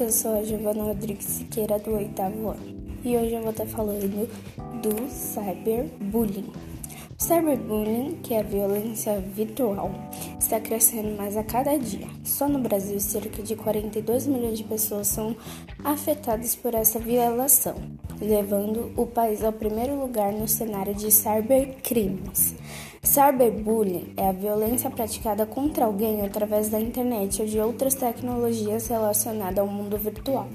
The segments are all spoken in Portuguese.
eu sou a Giovana Rodrigues Siqueira do oitavo ano e hoje eu vou estar falando do cyberbullying. Cyberbullying, que é a violência virtual, está crescendo mais a cada dia. Só no Brasil, cerca de 42 milhões de pessoas são afetadas por essa violação, levando o país ao primeiro lugar no cenário de cybercrimes. Cyberbullying é a violência praticada contra alguém através da internet ou de outras tecnologias relacionadas ao mundo virtual,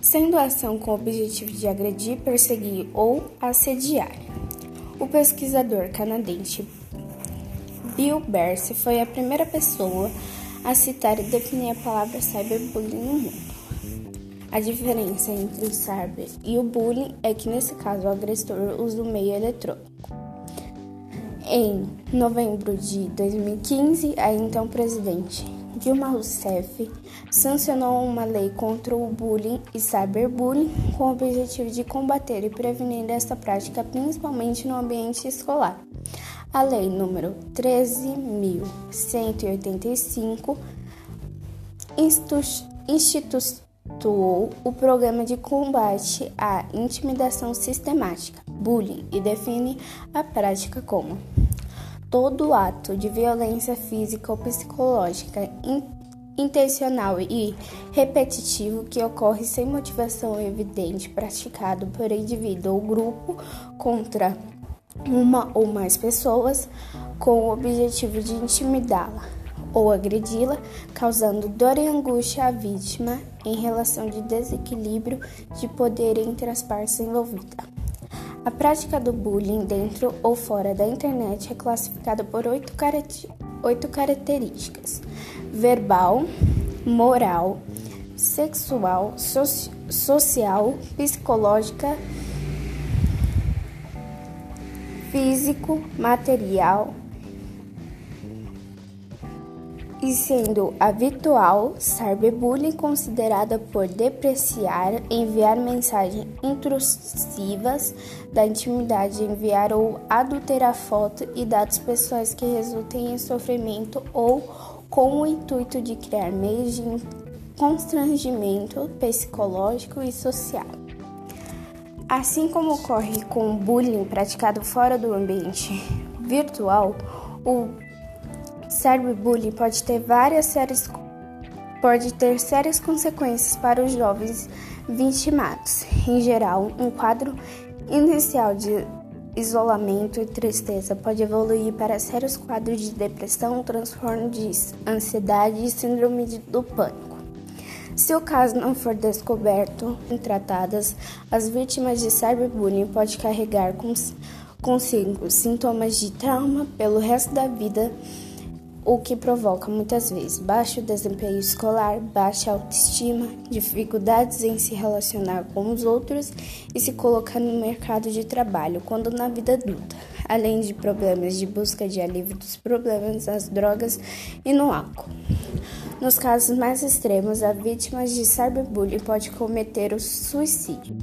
sendo ação com o objetivo de agredir, perseguir ou assediar. O pesquisador canadense Bill Berce foi a primeira pessoa a citar e definir a palavra cyberbullying no mundo. A diferença entre o cyber e o bullying é que, nesse caso, o agressor usa o meio eletrônico. Em novembro de 2015, a então presidente Dilma Rousseff sancionou uma lei contra o bullying e cyberbullying com o objetivo de combater e prevenir esta prática, principalmente no ambiente escolar. A lei número 13.185 instituiu o programa de combate à intimidação sistemática, bullying, e define a prática como todo ato de violência física ou psicológica intencional e repetitivo que ocorre sem motivação evidente praticado por indivíduo ou grupo contra uma ou mais pessoas com o objetivo de intimidá-la ou agredi-la, causando dor e angústia à vítima em relação de desequilíbrio de poder entre as partes envolvidas. A prática do bullying dentro ou fora da internet é classificada por oito, oito características: verbal, moral, sexual, soci social, psicológica, físico, material, e sendo habitual cyberbullying considerada por depreciar, enviar mensagens intrusivas da intimidade, enviar ou adulterar fotos e dados pessoais que resultem em sofrimento ou com o intuito de criar meios de constrangimento psicológico e social. Assim como ocorre com o bullying praticado fora do ambiente virtual, o cyberbullying pode ter várias sérias pode ter sérias consequências para os jovens vitimados. Em geral, um quadro inicial de isolamento e tristeza pode evoluir para sérios quadros de depressão, transtorno de ansiedade e síndrome do pânico. Se o caso não for descoberto e tratadas, as vítimas de cyberbullying podem carregar consigo sintomas de trauma pelo resto da vida o que provoca muitas vezes baixo desempenho escolar, baixa autoestima, dificuldades em se relacionar com os outros e se colocar no mercado de trabalho quando na vida adulta, além de problemas de busca de alívio dos problemas das drogas e no álcool. Nos casos mais extremos, a vítima de cyberbullying pode cometer o suicídio.